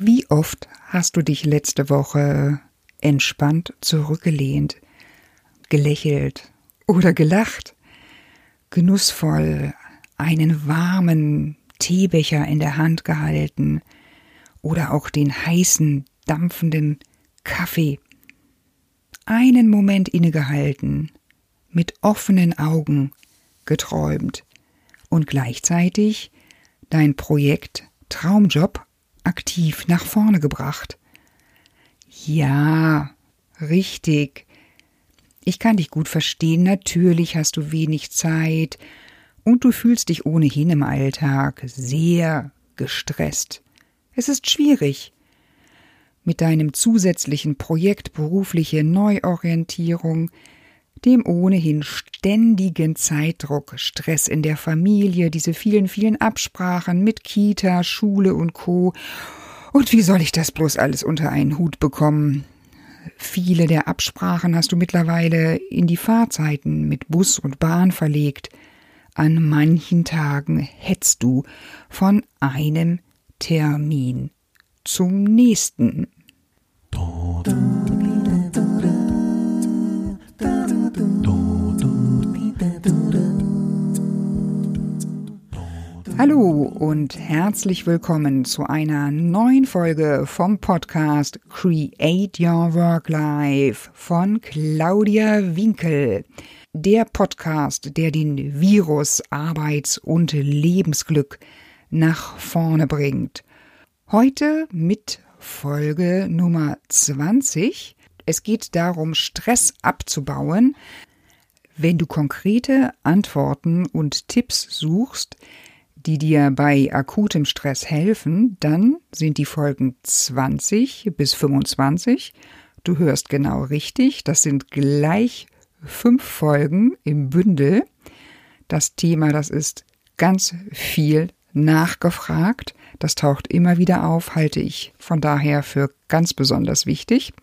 Wie oft hast du dich letzte Woche entspannt zurückgelehnt, gelächelt oder gelacht, genussvoll einen warmen Teebecher in der Hand gehalten oder auch den heißen, dampfenden Kaffee, einen Moment innegehalten, mit offenen Augen geträumt und gleichzeitig dein Projekt Traumjob aktiv nach vorne gebracht. Ja, richtig. Ich kann dich gut verstehen, natürlich hast du wenig Zeit und du fühlst dich ohnehin im Alltag sehr gestresst. Es ist schwierig. Mit deinem zusätzlichen Projekt berufliche Neuorientierung, dem ohnehin ständigen Zeitdruck, Stress in der Familie, diese vielen, vielen Absprachen mit Kita, Schule und Co. Und wie soll ich das bloß alles unter einen Hut bekommen? Viele der Absprachen hast du mittlerweile in die Fahrzeiten mit Bus und Bahn verlegt. An manchen Tagen hetzt du von einem Termin zum nächsten. Hallo und herzlich willkommen zu einer neuen Folge vom Podcast Create Your Work Life von Claudia Winkel. Der Podcast, der den Virus Arbeits- und Lebensglück nach vorne bringt. Heute mit Folge Nummer 20. Es geht darum, Stress abzubauen. Wenn du konkrete Antworten und Tipps suchst, die dir bei akutem Stress helfen, dann sind die Folgen 20 bis 25. Du hörst genau richtig, das sind gleich fünf Folgen im Bündel. Das Thema, das ist ganz viel nachgefragt. Das taucht immer wieder auf, halte ich von daher für ganz besonders wichtig.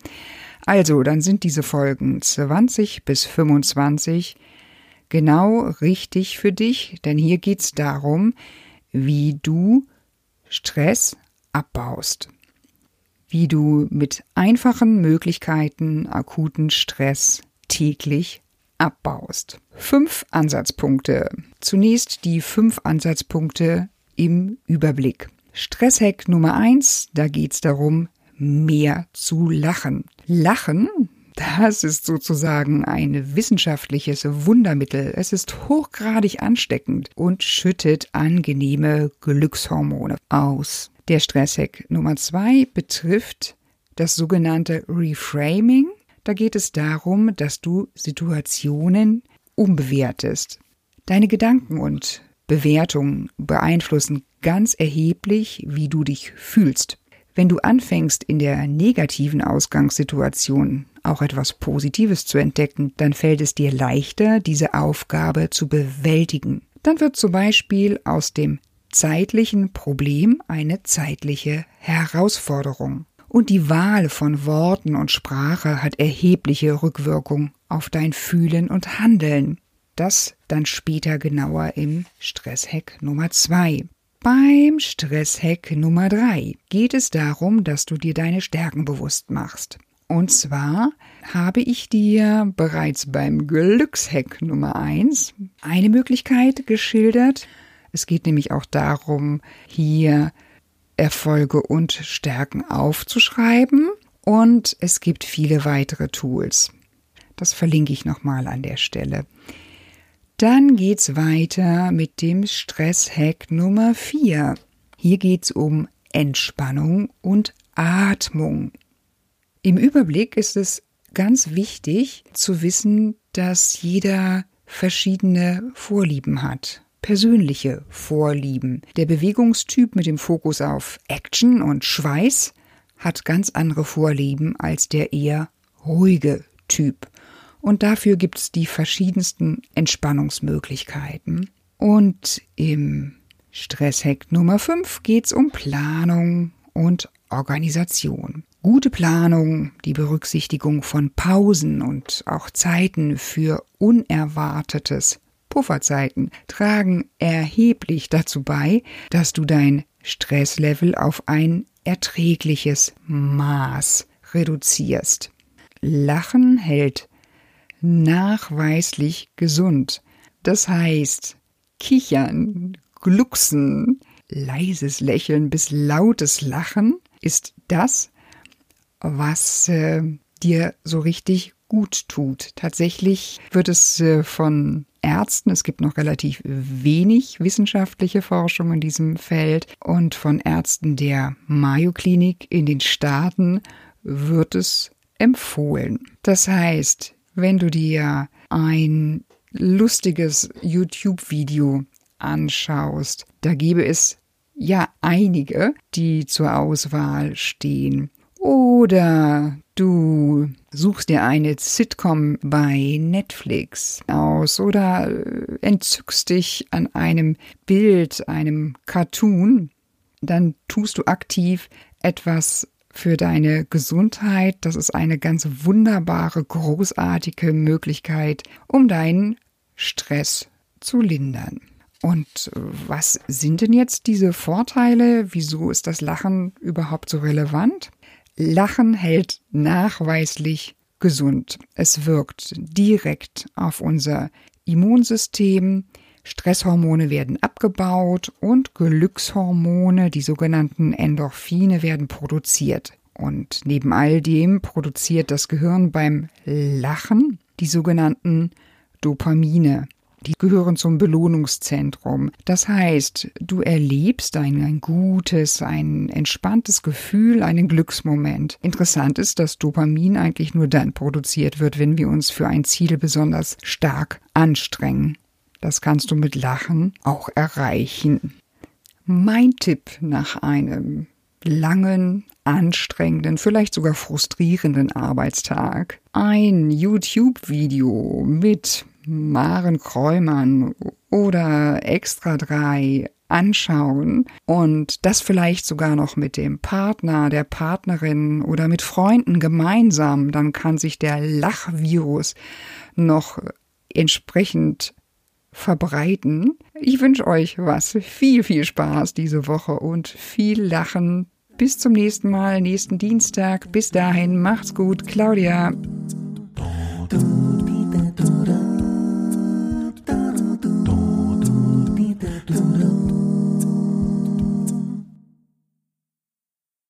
Also, dann sind diese Folgen 20 bis 25 genau richtig für dich, denn hier geht es darum, wie du Stress abbaust, wie du mit einfachen Möglichkeiten akuten Stress täglich abbaust. Fünf Ansatzpunkte. Zunächst die fünf Ansatzpunkte im Überblick. Stresshack Nummer eins, da geht es darum, mehr zu lachen. Lachen das ist sozusagen ein wissenschaftliches Wundermittel. Es ist hochgradig ansteckend und schüttet angenehme Glückshormone aus. Der Stresshack Nummer zwei betrifft das sogenannte Reframing. Da geht es darum, dass du Situationen umbewertest. Deine Gedanken und Bewertungen beeinflussen ganz erheblich, wie du dich fühlst. Wenn du anfängst, in der negativen Ausgangssituation auch etwas Positives zu entdecken, dann fällt es dir leichter, diese Aufgabe zu bewältigen. Dann wird zum Beispiel aus dem zeitlichen Problem eine zeitliche Herausforderung. Und die Wahl von Worten und Sprache hat erhebliche Rückwirkung auf dein Fühlen und Handeln. Das dann später genauer im Stresshack Nummer zwei. Beim Stresshack Nummer 3 geht es darum, dass du dir deine Stärken bewusst machst. Und zwar habe ich dir bereits beim Glückshack Nummer 1 eine Möglichkeit geschildert. Es geht nämlich auch darum, hier Erfolge und Stärken aufzuschreiben. Und es gibt viele weitere Tools. Das verlinke ich nochmal an der Stelle. Dann geht's weiter mit dem Stresshack Nummer 4. Hier geht's um Entspannung und Atmung. Im Überblick ist es ganz wichtig zu wissen, dass jeder verschiedene Vorlieben hat. Persönliche Vorlieben. Der Bewegungstyp mit dem Fokus auf Action und Schweiß hat ganz andere Vorlieben als der eher ruhige Typ. Und dafür gibt es die verschiedensten Entspannungsmöglichkeiten. Und im Stresshack Nummer 5 geht es um Planung und Organisation. Gute Planung, die Berücksichtigung von Pausen und auch Zeiten für Unerwartetes, Pufferzeiten, tragen erheblich dazu bei, dass du dein Stresslevel auf ein erträgliches Maß reduzierst. Lachen hält nachweislich gesund. Das heißt, kichern, glucksen, leises Lächeln bis lautes Lachen ist das, was äh, dir so richtig gut tut. Tatsächlich wird es äh, von Ärzten, es gibt noch relativ wenig wissenschaftliche Forschung in diesem Feld, und von Ärzten der Mayo Klinik in den Staaten wird es empfohlen. Das heißt, wenn du dir ein lustiges YouTube-Video anschaust, da gäbe es ja einige, die zur Auswahl stehen. Oder du suchst dir eine Sitcom bei Netflix aus oder entzückst dich an einem Bild, einem Cartoon, dann tust du aktiv etwas für deine Gesundheit. Das ist eine ganz wunderbare, großartige Möglichkeit, um deinen Stress zu lindern. Und was sind denn jetzt diese Vorteile? Wieso ist das Lachen überhaupt so relevant? Lachen hält nachweislich gesund. Es wirkt direkt auf unser Immunsystem. Stresshormone werden abgebaut und Glückshormone, die sogenannten Endorphine, werden produziert. Und neben all dem produziert das Gehirn beim Lachen die sogenannten Dopamine. Die gehören zum Belohnungszentrum. Das heißt, du erlebst ein, ein gutes, ein entspanntes Gefühl, einen Glücksmoment. Interessant ist, dass Dopamin eigentlich nur dann produziert wird, wenn wir uns für ein Ziel besonders stark anstrengen. Das kannst du mit Lachen auch erreichen. Mein Tipp nach einem langen, anstrengenden, vielleicht sogar frustrierenden Arbeitstag. Ein YouTube-Video mit Maren Kräumann oder Extra 3 anschauen und das vielleicht sogar noch mit dem Partner, der Partnerin oder mit Freunden gemeinsam, dann kann sich der Lachvirus noch entsprechend verbreiten. Ich wünsche euch was, viel, viel Spaß diese Woche und viel Lachen. Bis zum nächsten Mal, nächsten Dienstag. Bis dahin, macht's gut, Claudia.